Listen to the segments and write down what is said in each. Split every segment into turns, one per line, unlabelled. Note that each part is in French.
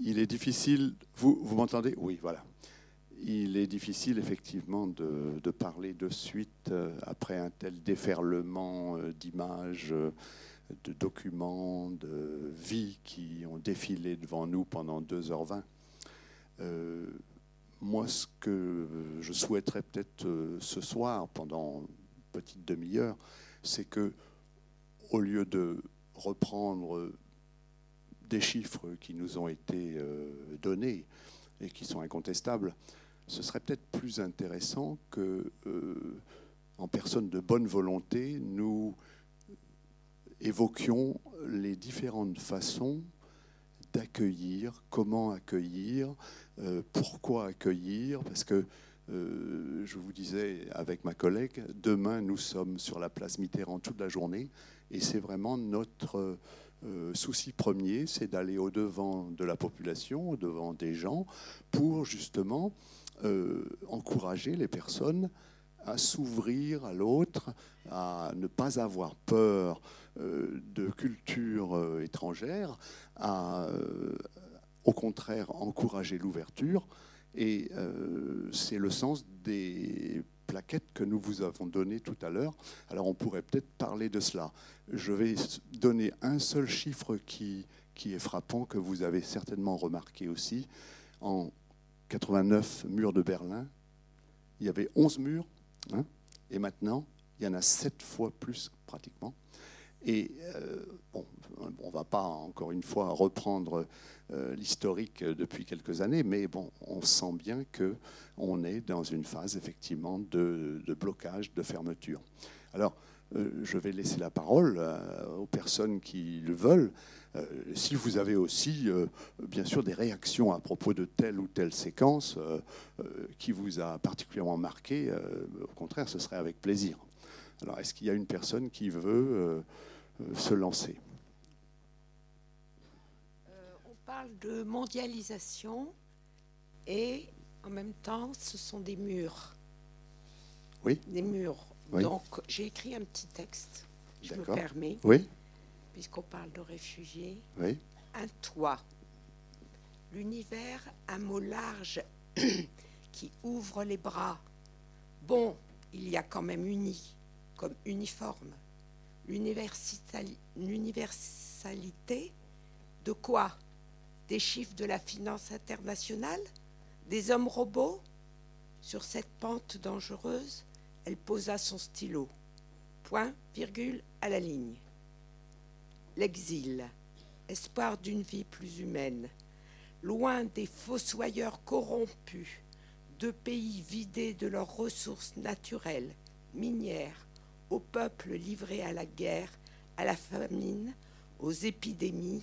Il est difficile. Vous, vous m'entendez? Oui, voilà. Il est difficile effectivement de, parler de suite euh, après un tel déferlement euh, d'images, euh, de documents, de vies qui ont défilé devant nous pendant 2h20. Euh, moi, ce que je souhaiterais peut-être ce soir, pendant une petite demi-heure, c'est que, au lieu de reprendre des chiffres qui nous ont été euh, donnés et qui sont incontestables, ce serait peut-être plus intéressant que, euh, en personne de bonne volonté, nous évoquions les différentes façons d'accueillir, comment accueillir, euh, pourquoi accueillir, parce que euh, je vous disais avec ma collègue, demain nous sommes sur la place Mitterrand toute la journée et c'est vraiment notre euh, souci premier, c'est d'aller au-devant de la population, au-devant des gens, pour justement euh, encourager les personnes à s'ouvrir à l'autre, à ne pas avoir peur de culture étrangère, à au contraire encourager l'ouverture. Et c'est le sens des plaquettes que nous vous avons données tout à l'heure. Alors on pourrait peut-être parler de cela. Je vais donner un seul chiffre qui, qui est frappant, que vous avez certainement remarqué aussi. En 89 murs de Berlin, il y avait 11 murs, hein, et maintenant, il y en a 7 fois plus pratiquement. Et euh, bon, on ne va pas encore une fois reprendre euh, l'historique depuis quelques années, mais bon, on sent bien qu'on est dans une phase effectivement de, blocage, de fermeture. Alors, euh, je vais laisser la parole aux personnes qui le veulent. si vous avez aussi, bien sûr, des réactions à propos de telle ou telle séquence qui vous a particulièrement marqué, au contraire, ce serait avec plaisir. Alors, est-ce qu'il y a une personne qui veut se lancer?
Parle de mondialisation et en même temps, ce sont des murs.
Oui.
Des murs. Donc, j'ai écrit un petit texte, je me permets.
Oui.
Puisqu'on parle de réfugiés.
Oui.
Un toit. L'univers, un mot large qui ouvre les bras. Bon, il y a quand même uni, comme uniforme. L'universalité de quoi? Des chiffres de la finance internationale, des hommes robots? Sur cette pente dangereuse, elle posa son stylo. Point, virgule, à la ligne. L'exil, espoir d'une vie plus humaine, loin des fossoyeurs corrompus, de pays vidés de leurs ressources naturelles, minières, aux peuples livrés à la guerre, à la famine, aux épidémies,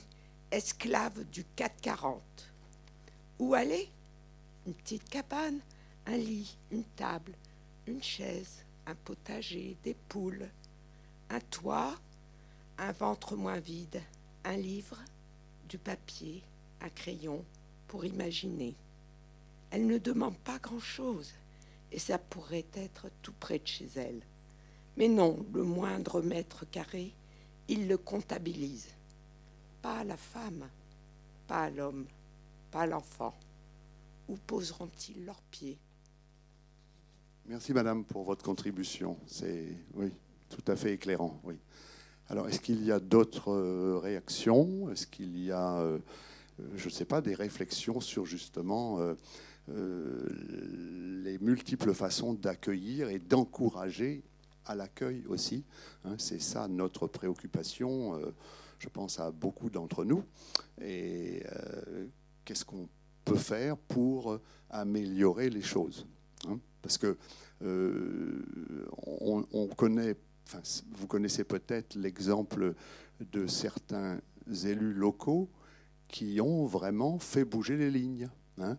esclave du 440. Où aller? Une petite cabane, un lit, une table, une chaise, un potager, des poules, un toit, un ventre moins vide, un livre, du papier, un crayon pour imaginer. Elle ne demande pas grand-chose et ça pourrait être tout près de chez elle. Mais non, le moindre mètre carré, il le comptabilise pas à la femme, pas à l'homme, pas à l'enfant. Où poseront-ils leurs pieds?
Merci Madame pour votre contribution. C'est oui, tout à fait éclairant. Oui. Alors, est-ce qu'il y a d'autres euh, réactions? Est-ce qu'il y a, euh, je ne sais pas, des réflexions sur justement euh, les multiples façons d'accueillir et d'encourager à l'accueil aussi hein? C'est ça notre préoccupation je pense à beaucoup d'entre nous. Et euh, qu'est-ce qu'on peut faire pour améliorer les choses hein Parce que euh, on, connaît, vous connaissez peut-être l'exemple de certains élus locaux qui ont vraiment fait bouger les lignes. Hein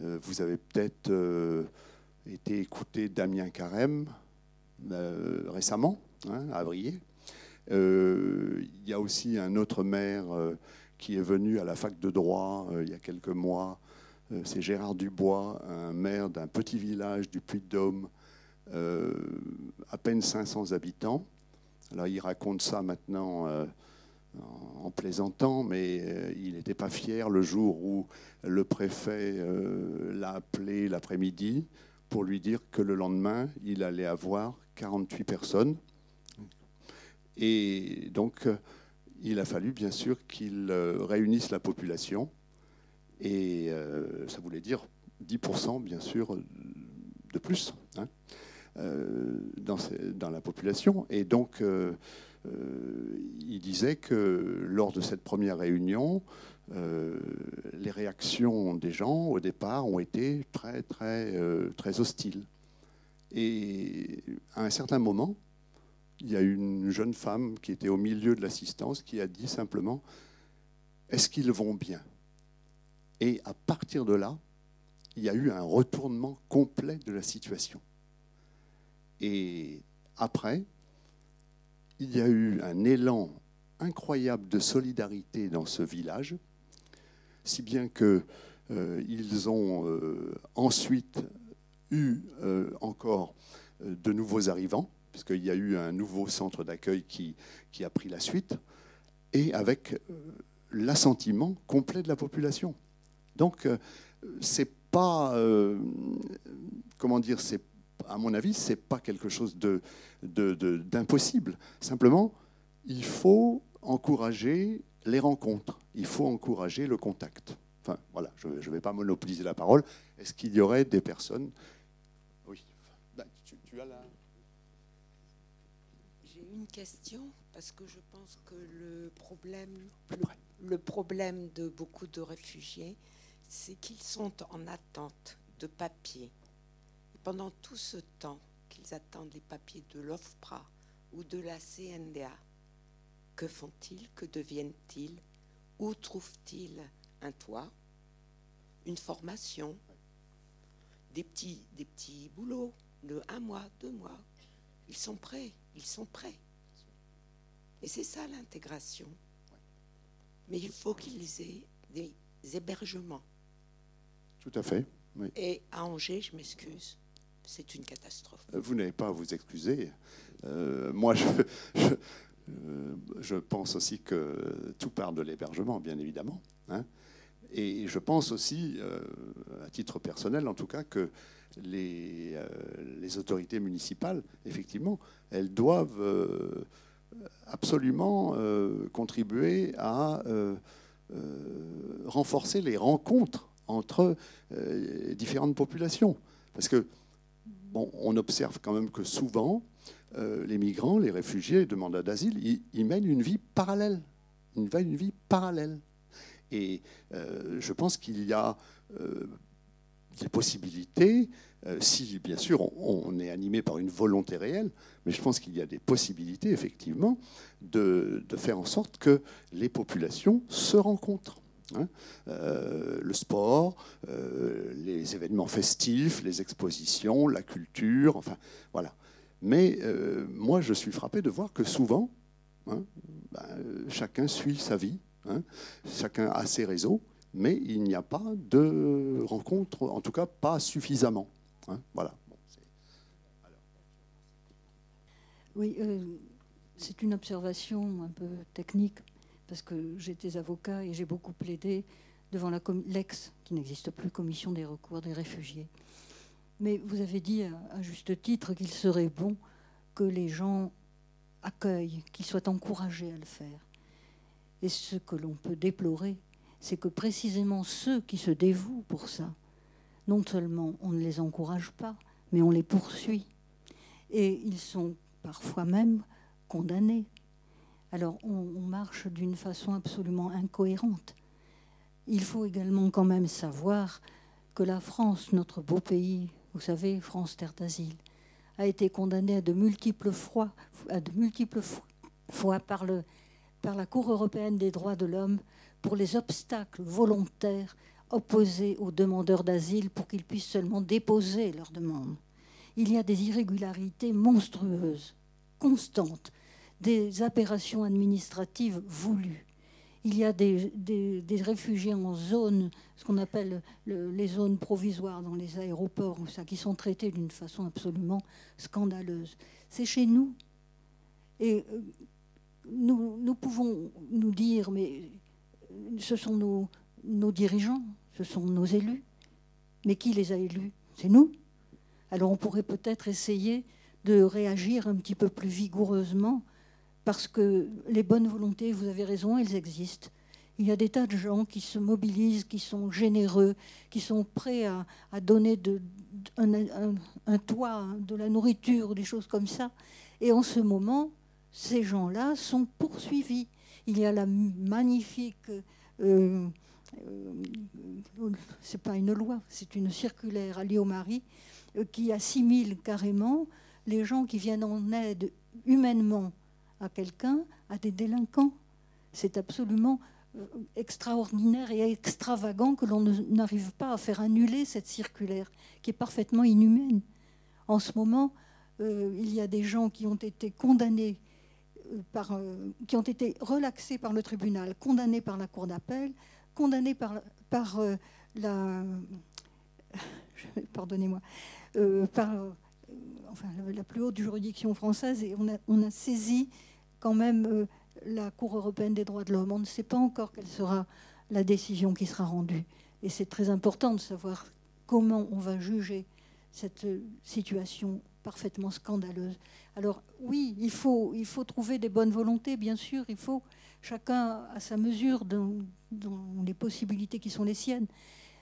euh, vous avez peut-être été écouté Damien Carême récemment, hein, à. Euh, il y a aussi un autre maire euh, qui est venu à la fac de droit euh, il y a quelques mois. C'est Gérard Dubois, un maire d'un petit village du Puy-de-Dôme, à peine 500 habitants. Alors il raconte ça maintenant en plaisantant, mais euh, il n'était pas fier le jour où le préfet euh, l'a appelé l'après-midi pour lui dire que le lendemain, il allait avoir 48 personnes. Et donc, euh, il a fallu bien sûr qu'il réunisse la population. Et ça voulait dire 10% bien sûr de plus hein, dans, la population. Et donc, euh, il disait que lors de cette première réunion, euh, les réactions des gens au départ ont été très très euh, très hostiles. Et à un certain moment, il y a une jeune femme qui était au milieu de l'assistance qui a dit simplement Est-ce qu'ils vont bien? Et à partir de là, il y a eu un retournement complet de la situation. Et après, il y a eu un élan incroyable de solidarité dans ce village, si bien qu'ils euh, ont euh, ensuite eu euh, encore de nouveaux arrivants, puisqu'il y a eu un nouveau centre d'accueil qui, qui, a pris la suite, et avec l'assentiment complet de la population. Donc, c'est pas, comment dire, c'est à mon avis, ce n'est pas quelque chose d'impossible. De, Simplement, il faut encourager les rencontres, il faut encourager le contact. Enfin, voilà, je ne vais pas monopoliser la parole. Est-ce qu'il y aurait des personnes.
Ben, tu, as la... J'ai une question, parce que je pense que le problème, le problème de beaucoup de réfugiés, c'est qu'ils sont en attente de papiers. Pendant tout ce temps qu'ils attendent les papiers de l'OFPRA ou de la CNDA, que font-ils Que deviennent-ils Où trouvent-ils un toit Une formation des petits, des petits boulots de un mois, deux mois. Ils sont prêts, ils sont prêts. Et c'est ça l'intégration. Mais il faut qu'ils aient des hébergements.
Tout à fait.
Et à Angers, je m'excuse, c'est une catastrophe.
Euh, vous n'avez pas à vous excuser. Euh, moi, je, euh, je, pense aussi que tout part de l'hébergement, bien évidemment. Hein. Et je pense aussi, à titre personnel en tout cas, que les, les autorités municipales, effectivement, elles doivent absolument contribuer à renforcer les rencontres entre différentes populations. Parce que on observe quand même que souvent, euh, les migrants, les réfugiés, les demandeurs d'asile, ils, mènent une vie parallèle. Ils mènent une vie parallèle. Et euh, je pense qu'il y a euh, des possibilités, si bien sûr on, est animé par une volonté réelle, mais je pense qu'il y a des possibilités effectivement de, faire en sorte que les populations se rencontrent. Hein. Euh, le sport, euh, les événements festifs, les expositions, la culture, enfin voilà. Mais euh, moi, je suis frappé de voir que souvent, hein, ben, chacun suit sa vie, hein, chacun a ses réseaux, mais il n'y a pas de rencontre, en tout cas pas suffisamment. voilà.
oui, c'est une observation un peu technique parce que j'étais avocat et j'ai beaucoup plaidé devant l'ex, qui n'existe plus, commission des recours des réfugiés. Mais vous avez dit à, juste titre qu'il serait bon que les gens accueillent, qu'ils soient encouragés à le faire. Et ce que l'on peut déplorer, c'est que précisément ceux qui se dévouent pour ça, non seulement on ne les encourage pas, mais on les poursuit. Et ils sont parfois même condamnés alors on, marche d'une façon absolument incohérente. Il faut également quand même savoir que la France, notre beau pays, vous savez, France terre d'asile, a été condamnée à de multiples fois, à de multiples fois par, le, par la Cour européenne des droits de l'homme pour les obstacles volontaires opposés aux demandeurs d'asile pour qu'ils puissent seulement déposer leur demande. Il y a des irrégularités monstrueuses, constantes, des aberrations administratives voulues. Il y a des, réfugiés en zone, ce qu'on appelle les zones provisoires dans les aéroports, ça, qui sont traités d'une façon absolument scandaleuse. C'est chez nous. Et euh, nous, pouvons nous dire, mais ce sont nos, dirigeants, ce sont nos élus. Mais qui les a élus? C'est nous. Alors on pourrait peut-être essayer de réagir un petit peu plus vigoureusement, parce que les bonnes volontés, vous avez raison, elles existent. Il y a des tas de gens qui se mobilisent, qui sont généreux, qui sont prêts à, donner un, toit, de la nourriture, des choses comme ça. Et en ce moment, ces gens-là sont poursuivis. Il y a la magnifique euh, euh, c'est pas une loi, c'est une circulaire à Marie euh, qui assimile carrément les gens qui viennent en aide humainement à quelqu'un à des délinquants. C'est absolument extraordinaire et extravagant que l'on n'arrive pas à faire annuler cette circulaire qui est parfaitement inhumaine. En ce moment, il y a des gens qui ont été condamnés par, qui ont été relaxés par le tribunal, condamnés par la cour d'appel, condamné par, euh, la. Pardonnez-moi. Euh, par euh, enfin, la plus haute juridiction française et on a, on a saisi quand même la Cour européenne des droits de l'homme. On ne sait pas encore quelle sera la décision qui sera rendue. Et c'est très important de savoir comment on va juger cette situation parfaitement scandaleuse. Alors oui, il faut, trouver des bonnes volontés, bien sûr, il faut chacun à sa mesure dans, les possibilités qui sont les siennes.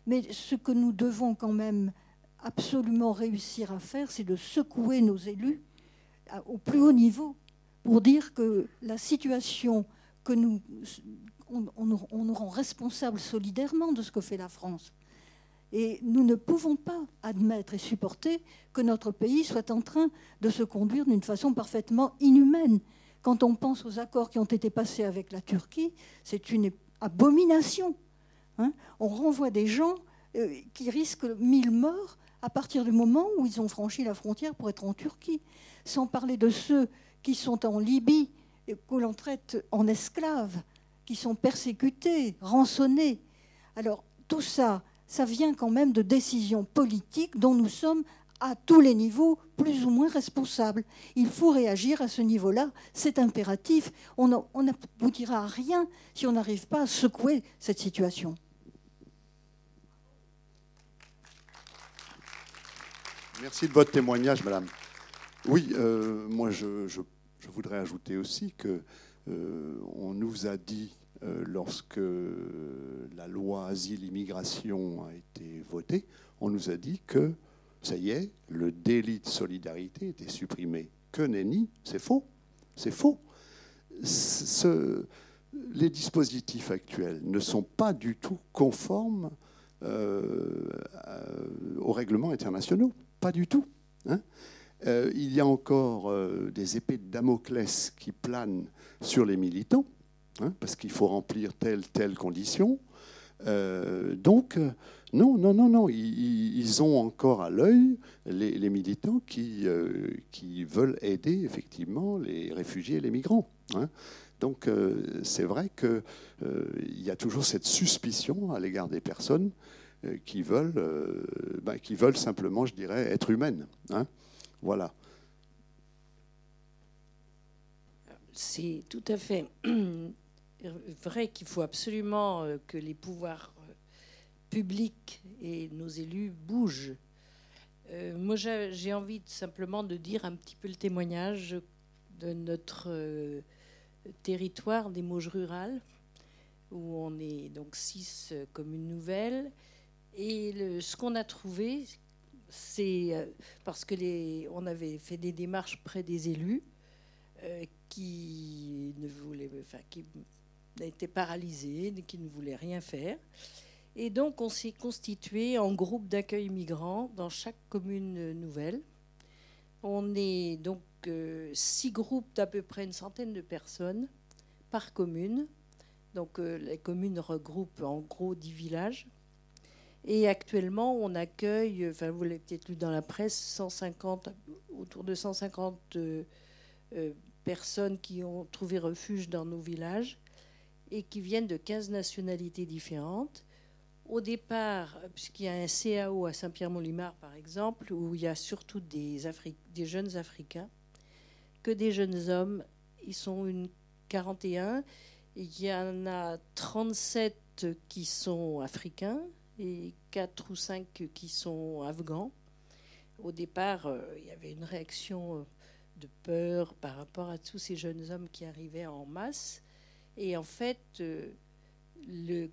Mais ce que nous devons quand même absolument réussir à faire, c'est de secouer nos élus au plus haut niveau pour dire que la situation que nous on, nous rend responsables solidairement de ce que fait la France. Et nous ne pouvons pas admettre et supporter que notre pays soit en train de se conduire d'une façon parfaitement inhumaine. Quand on pense aux accords qui ont été passés avec la Turquie, c'est une abomination. Hein. on renvoie des gens euh, qui risquent mille morts à partir du moment où ils ont franchi la frontière pour être en Turquie. Sans parler de ceux qui sont en Libye, et que l'on traite en esclaves, qui sont persécutés, rançonnés. Alors tout ça, ça vient quand même de décisions politiques dont nous sommes à tous les niveaux plus ou moins responsable. Il faut réagir à ce niveau-là, c'est impératif. On n'aboutira à rien si on n'arrive pas à secouer cette situation.
Merci de votre témoignage, Madame. Oui, euh, moi je, voudrais ajouter aussi que euh, on nous a dit lorsque la loi asile-immigration a été votée, on nous a dit que ça y est, le délit de solidarité était supprimé. Que nenni, c'est faux. C'est faux. les dispositifs actuels ne sont pas du tout conformes euh, aux règlements internationaux. Pas du tout. Hein. Euh, il y a encore euh, des épées de Damoclès qui planent sur les militants, hein, parce qu'il faut remplir telle, telle condition. donc, non, non, non, non. Ils, ont encore à l'œil les, militants qui, euh, qui veulent aider effectivement les réfugiés et les migrants. Hein. Donc euh, c'est vrai qu'il euh, y a toujours cette suspicion à l'égard des personnes qui, veulent, ben, qui veulent simplement, je dirais, être humaines. Hein. Voilà.
C'est tout à fait vrai qu'il faut absolument que les pouvoirs public et nos élus bougent. Euh, moi, j'ai envie simplement de dire un petit peu le témoignage de notre euh, territoire des Mauges rurales, où on est donc six communes nouvelles. Et ce qu'on a trouvé, c'est euh, parce que les, on avait fait des démarches près des élus qui ne voulaient, enfin, qui étaient paralysés, qui ne voulaient rien faire. Et donc, on s'est constitué en groupe d'accueil migrants dans chaque commune nouvelle. On est donc euh, six groupes d'à peu près une centaine de personnes par commune. Donc, euh, les communes regroupent en gros dix villages. Et actuellement, on accueille, enfin, vous l'avez peut-être lu dans la presse, 150, autour de 150 euh, personnes qui ont trouvé refuge dans nos villages et qui viennent de 15 nationalités différentes au départ, puisqu'il y a un CAO à Saint-Pierre-Montlimar, par exemple, où il y a surtout des, des, jeunes Africains, que des jeunes hommes, ils sont une 41, il y en a 37 qui sont africains et 4 ou 5 qui sont afghans. Au départ, euh, il y avait une réaction euh, de peur par rapport à tous ces jeunes hommes qui arrivaient en masse. Et en fait, euh,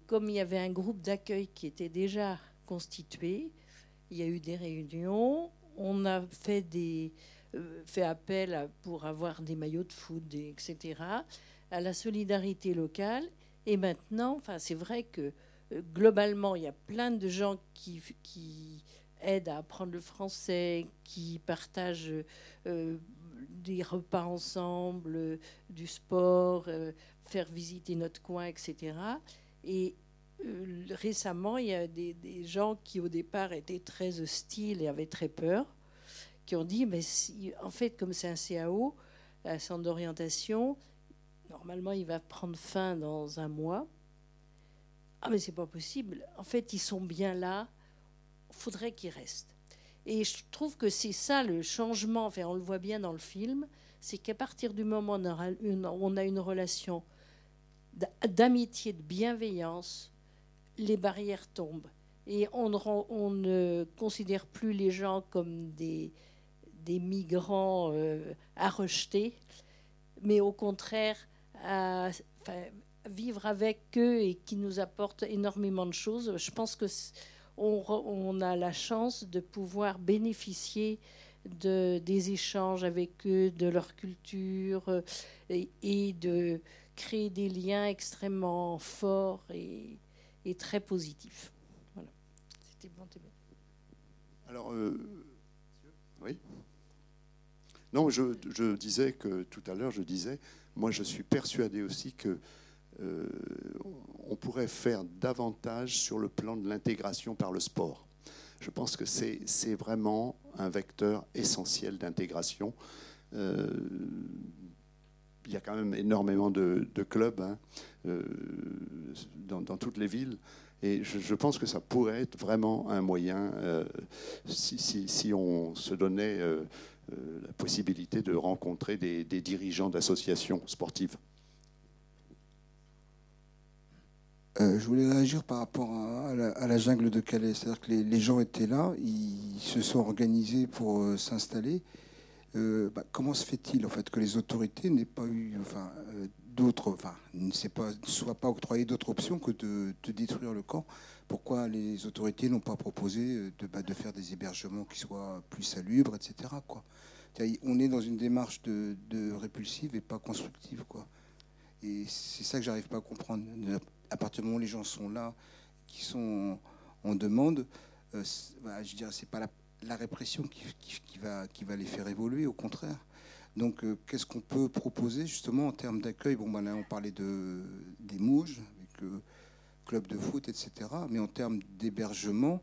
comme il y avait un groupe d'accueil qui était déjà constitué, il y a eu des réunions, on a fait, fait appel pour avoir des maillots de foot, etc., à la solidarité locale. Et maintenant, c'est vrai que globalement, il y a plein de gens qui, aident à apprendre le français, qui partagent euh, des repas ensemble, euh, du sport, euh, faire visiter notre coin, etc. Et récemment, il y a des, gens qui au départ étaient très hostiles et avaient très peur, qui ont dit, mais en fait, comme c'est un CAO, un centre d'orientation, normalement, il va prendre fin dans un mois. Ah, mais c'est pas possible. En fait, ils sont bien là. Faudrait qu'ils restent. Et je trouve que c'est ça le changement. On le voit bien dans le film. C'est qu'à partir du moment où on a une, relation d'amitié, de bienveillance, les barrières tombent. Et on, ne considère plus les gens comme des, des migrants euh, à rejeter, mais au contraire à, vivre avec eux et qui nous apportent énormément de choses. Je pense que on, a la chance de pouvoir bénéficier de, des échanges avec eux, de leur culture euh, et, de créer des liens extrêmement forts et, très positifs. Voilà. C'était bon,
Alors, euh, oui. Non, je, je, disais que tout à l'heure, je disais, moi, je suis persuadé aussi que euh, on pourrait faire davantage sur le plan de l'intégration par le sport. Je pense que c'est vraiment un vecteur essentiel d'intégration. Euh, il y a quand même énormément de, clubs hein, euh, dans, toutes les villes. Et je, pense que ça pourrait être vraiment un moyen, si, on se donnait la possibilité de rencontrer des dirigeants d'associations sportives.
Euh, je voulais réagir par rapport à, la, jungle de Calais. C'est-à-dire que les, gens étaient là, ils se sont organisés pour euh, s'installer. Euh, bah, comment se fait-il en fait que les autorités n'aient pas eu, enfin, d'autres, enfin, ne soient pas octroyées d'autres options que de, détruire le camp? Pourquoi les autorités n'ont pas proposé de, bah, de, faire des hébergements qui soient plus salubres, etc. On est dans une démarche de, de répulsive et pas constructive, quoi. Et c'est ça que j'arrive pas à comprendre à partir du moment où les gens sont là, qui sont en demande, euh, bah, je dirais c'est pas la, répression qui, va, les faire évoluer, au contraire. Donc, euh, qu'est-ce qu'on peut proposer justement en termes d'accueil? Bon, bah, là, on parlait de, des Mouges, avec euh, club de foot, etc. Mais en termes d'hébergement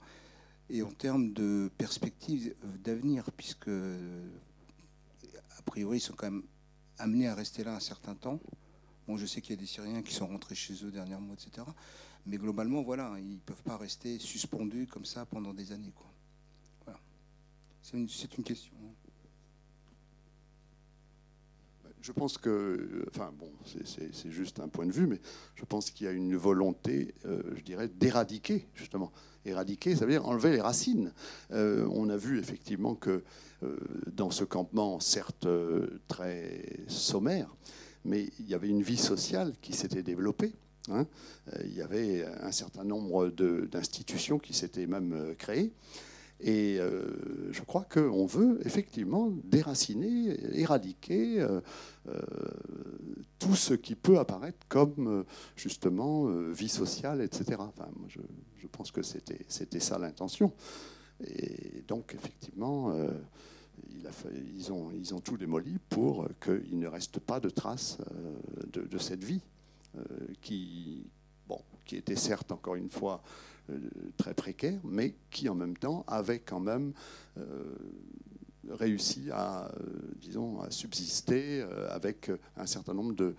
et en termes de perspectives d'avenir, puisque a priori, ils sont quand même amenés à rester là un certain temps. Je sais qu'il y a des Syriens qui sont rentrés chez eux dernièrement, etc. Mais globalement, voilà, ils ne peuvent pas rester suspendus comme ça pendant des années. Quoi. Voilà. C'est une, question. Hein.
Je pense que, enfin bon, c'est juste un point de vue, mais je pense qu'il y a une volonté, euh, je dirais, d'éradiquer, justement. Éradiquer, ça veut dire enlever les racines. Euh, on a vu effectivement que euh, dans ce campement, certes très sommaire, mais il y avait une vie sociale qui s'était développée. Hein. Euh, il y avait un certain nombre d'institutions qui s'étaient même euh, créées. Et euh, je crois qu'on veut effectivement déraciner, éradiquer tout ce qui peut apparaître comme justement vie sociale, etc. Enfin, je, je, pense que c'était ça l'intention. Et donc effectivement, ils, ont, tout démoli pour qu'il ne reste pas de traces euh, de, cette vie euh, qui, était certes, encore une fois, euh, très précaire, mais qui en même temps avait quand même réussi à, disons, à subsister avec un certain nombre de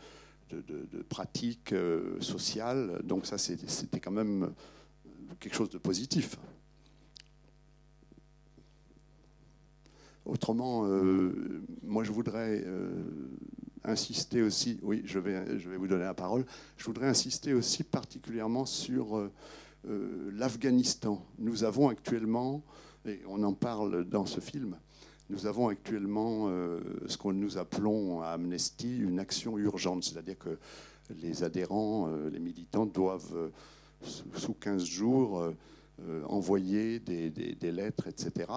pratiques sociales. Donc ça, c'était quand même quelque chose de positif. Autrement, euh, moi je voudrais euh, insister aussi, oui, je vais, je vais vous donner la parole, je voudrais insister aussi particulièrement sur euh, l'Afghanistan. Nous avons actuellement, et on en parle dans ce film, nous avons actuellement ce que nous appelons à Amnesty une action urgente, c'est-à-dire que les adhérents, les militants doivent, sous 15 jours, envoyer des lettres, etc.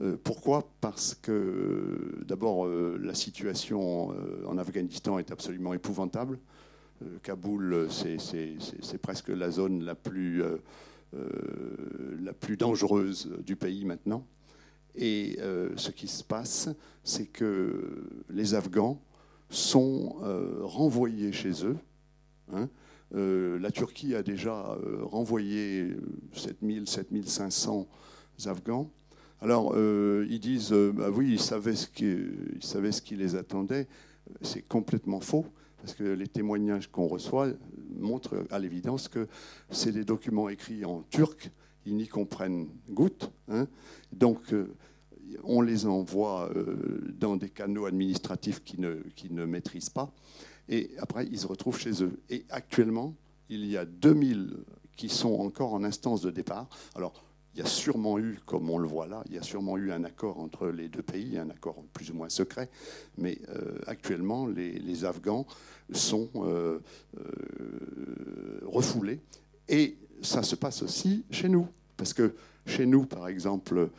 Euh, pourquoi Parce que d'abord, euh, la situation euh, en Afghanistan est absolument épouvantable. Kaboul, c'est presque la zone la plus, la plus dangereuse du pays maintenant. Et ce qui se passe, c'est que les Afghans sont renvoyés chez eux. Hein. la Turquie a déjà renvoyé 7000, 7500 Afghans. Alors, euh, ils disent, euh, bah oui, ils savaient, ce qui, ce qui les attendait. C'est complètement faux, parce que les témoignages qu'on reçoit montrent à l'évidence que c'est des documents écrits en turc, ils n'y comprennent goutte. Hein. Donc, euh, on les envoie dans des canaux administratifs qui ne, qui ne maîtrisent pas, et après, ils se retrouvent chez eux. Et actuellement, il y a 2000 qui sont encore en instance de départ. Alors, il y a sûrement eu, comme on le voit là, il y a sûrement eu un accord entre les deux pays, un accord plus ou moins secret, mais euh, actuellement, les, Afghans sont euh, euh, refoulés. Et ça se passe aussi chez nous. Parce que chez nous, par exemple,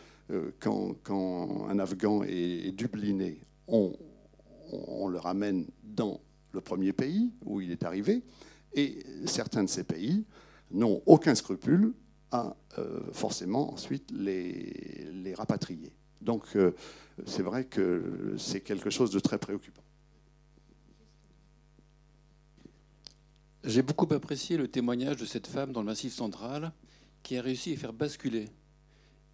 quand, un Afghan est, dubliné, on, on le ramène dans le premier pays où il est arrivé, et certains de ces pays n'ont aucun scrupule à euh, forcément ensuite les, les rapatrier. Donc euh, c'est vrai que c'est quelque chose de très préoccupant.
J'ai beaucoup apprécié le témoignage de cette femme dans le Massif central qui a réussi à faire basculer.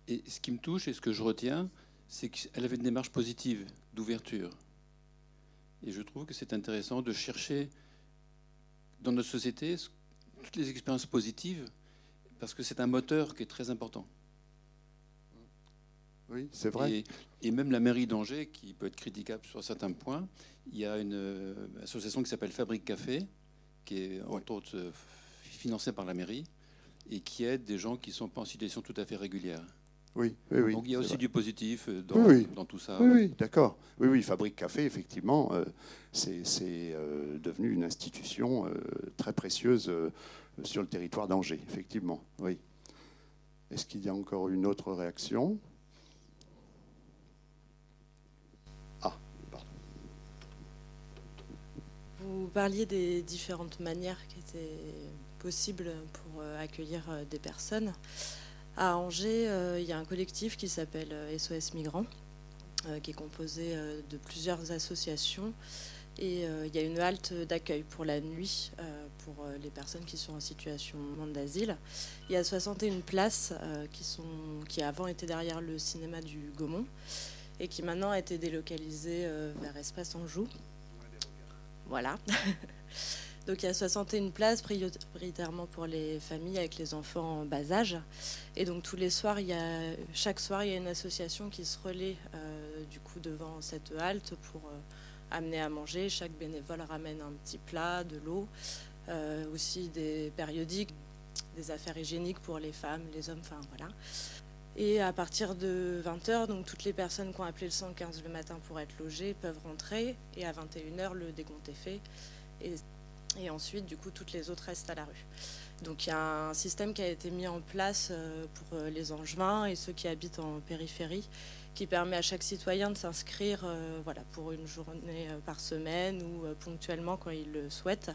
Et ce qui me touche et ce que je retiens, c'est qu'elle avait une démarche positive, d'ouverture. Et je trouve que c'est intéressant de chercher dans notre société toutes les expériences positives parce que c'est un moteur qui est très important.
Oui, c'est vrai.
Et, même la mairie d'Angers, qui peut être critiquable sur certains points, il y a une euh, association qui s'appelle Fabrique Café, qui est entre autres euh, financée par la mairie et qui aide des gens qui ne sont pas en situation tout à fait régulière.
Oui, oui, oui.
Donc il y a aussi du positif euh, dans, tout ça.
Oui, oui, d'accord. Oui, oui, Fabrique Café, effectivement, c'est devenu une institution très précieuse sur le territoire d'Angers, effectivement. Oui. Est-ce qu'il y a encore une autre réaction?
Ah, pardon. Vous parliez des différentes manières qui étaient possibles pour euh, accueillir euh, des personnes. À Angers, euh, il y a un collectif qui s'appelle SOS Migrants, qui est composé de plusieurs associations et euh, il y a une halte d'accueil pour la nuit euh, pour euh, les personnes qui sont en situation d'asile. Il y a 61 places qui, sont, qui avant étaient derrière le cinéma du Gaumont et qui maintenant a été délocalisées vers Espace Anjou. Voilà. Donc il y a 61 places prioritairement pour les familles avec les enfants en bas âge. Et donc tous les soirs, il y a, chaque soir, il y a une association qui se relaie du coup devant cette halte pour amener à manger. Chaque bénévole ramène un petit plat, de l'eau, euh, aussi des périodiques, des affaires hygiéniques pour les femmes, les hommes, enfin voilà. Et à partir de 20h, donc toutes les personnes qui ont appelé le 115 le matin pour être logées peuvent rentrer. Et à 21h, le décompte est fait. Et, et, ensuite, du coup, toutes les autres restent à la rue. Donc il y a un système qui a été mis en place euh, pour euh, les Angevins et ceux qui habitent en périphérie qui permet à chaque citoyen de s'inscrire euh, voilà, pour une journée euh, par semaine ou euh, ponctuellement quand il le souhaite,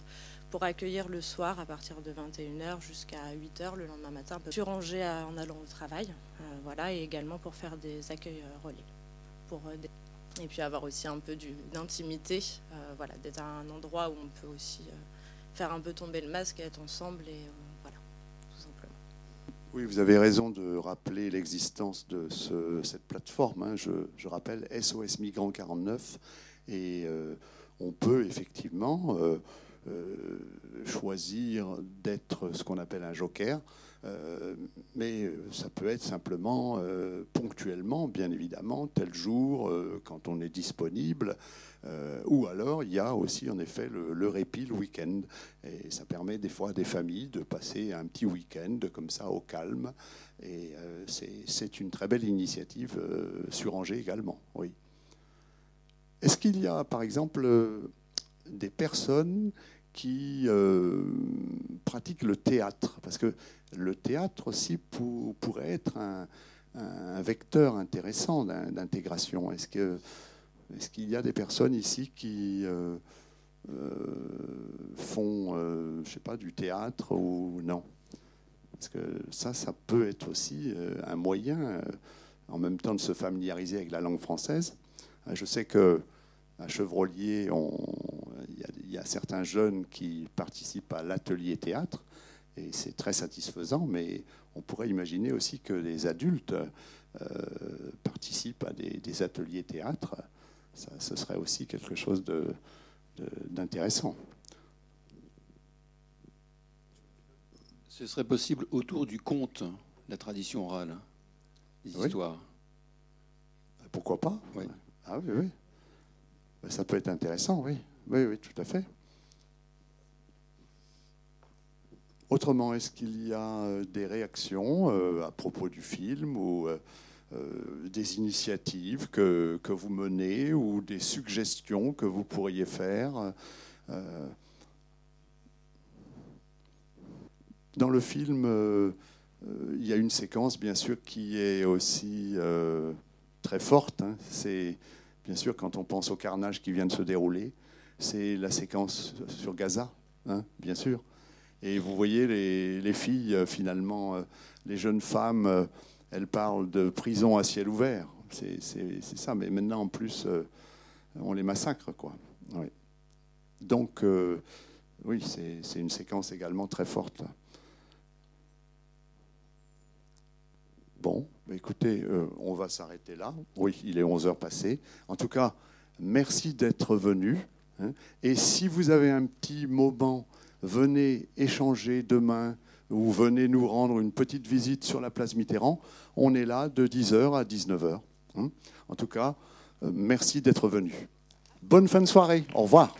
pour accueillir le soir à partir de 21h jusqu'à 8h le lendemain matin, sur Angers en allant au travail, voilà, et également pour faire des accueils relais. Pour, et puis avoir aussi un peu d'intimité, voilà, d'être à un endroit où on peut aussi faire un peu tomber le masque et être ensemble et
oui, vous avez raison de rappeler l'existence de cette plateforme. Hein. Je, rappelle SOS Migrants 49. Et euh, on peut effectivement euh, euh, choisir d'être ce qu'on appelle un joker. Mais ça peut être simplement ponctuellement, bien évidemment, tel jour, quand on est disponible. Ou alors, il y a aussi, en effet, le, répit le week-end. Et ça permet des fois à des familles de passer un petit week-end comme ça au calme. Et c'est une très belle initiative sur Angers également, oui. Est-ce qu'il y a, par exemple, des personnes qui euh, pratiquent le théâtre, parce que le théâtre aussi pourrait être un, vecteur intéressant d'intégration. Est-ce que est-ce qu'il y a des personnes ici qui euh, euh, font, je sais pas, du théâtre ou non? Parce que ça, ça peut être aussi un moyen, en même temps, de se familiariser avec la langue française. Je sais que à Chevrolier, il y, a certains jeunes qui participent à l'atelier théâtre, et c'est très satisfaisant, mais on pourrait imaginer aussi que les adultes euh, participent à des, ateliers théâtre. Ça, ce serait aussi quelque chose d'intéressant.
Ce serait possible autour du conte, la tradition orale, des histoires.
Pourquoi pas?
Oui.
Ah oui, oui. Ben, ça peut être intéressant, oui. Oui, oui, tout à fait. Autrement, est-ce qu'il y a euh, des réactions euh, à propos du film ou euh, des initiatives que, que, vous menez ou des suggestions que vous pourriez faire Dans le film, il y a une séquence, bien sûr, qui est aussi très forte. Hein. C'est bien sûr, quand on pense au carnage qui vient de se dérouler, c'est la séquence sur Gaza, hein, bien sûr. Et vous voyez les, filles, euh, finalement, euh, les jeunes femmes, euh, elles parlent de prison à ciel ouvert. C'est ça, mais maintenant, en plus, on les massacre. Donc, oui, c'est une séquence également très forte. Bon, bah, écoutez, euh, on va s'arrêter là. Oui, il est 11 heures passées. En tout cas, merci d'être venu. Hein. Et si vous avez un petit moment, venez échanger demain ou venez nous rendre une petite visite sur la place Mitterrand. On est là de 10h à 19h. Hein. En tout cas, euh, merci d'être venu. Bonne fin de soirée. Au revoir.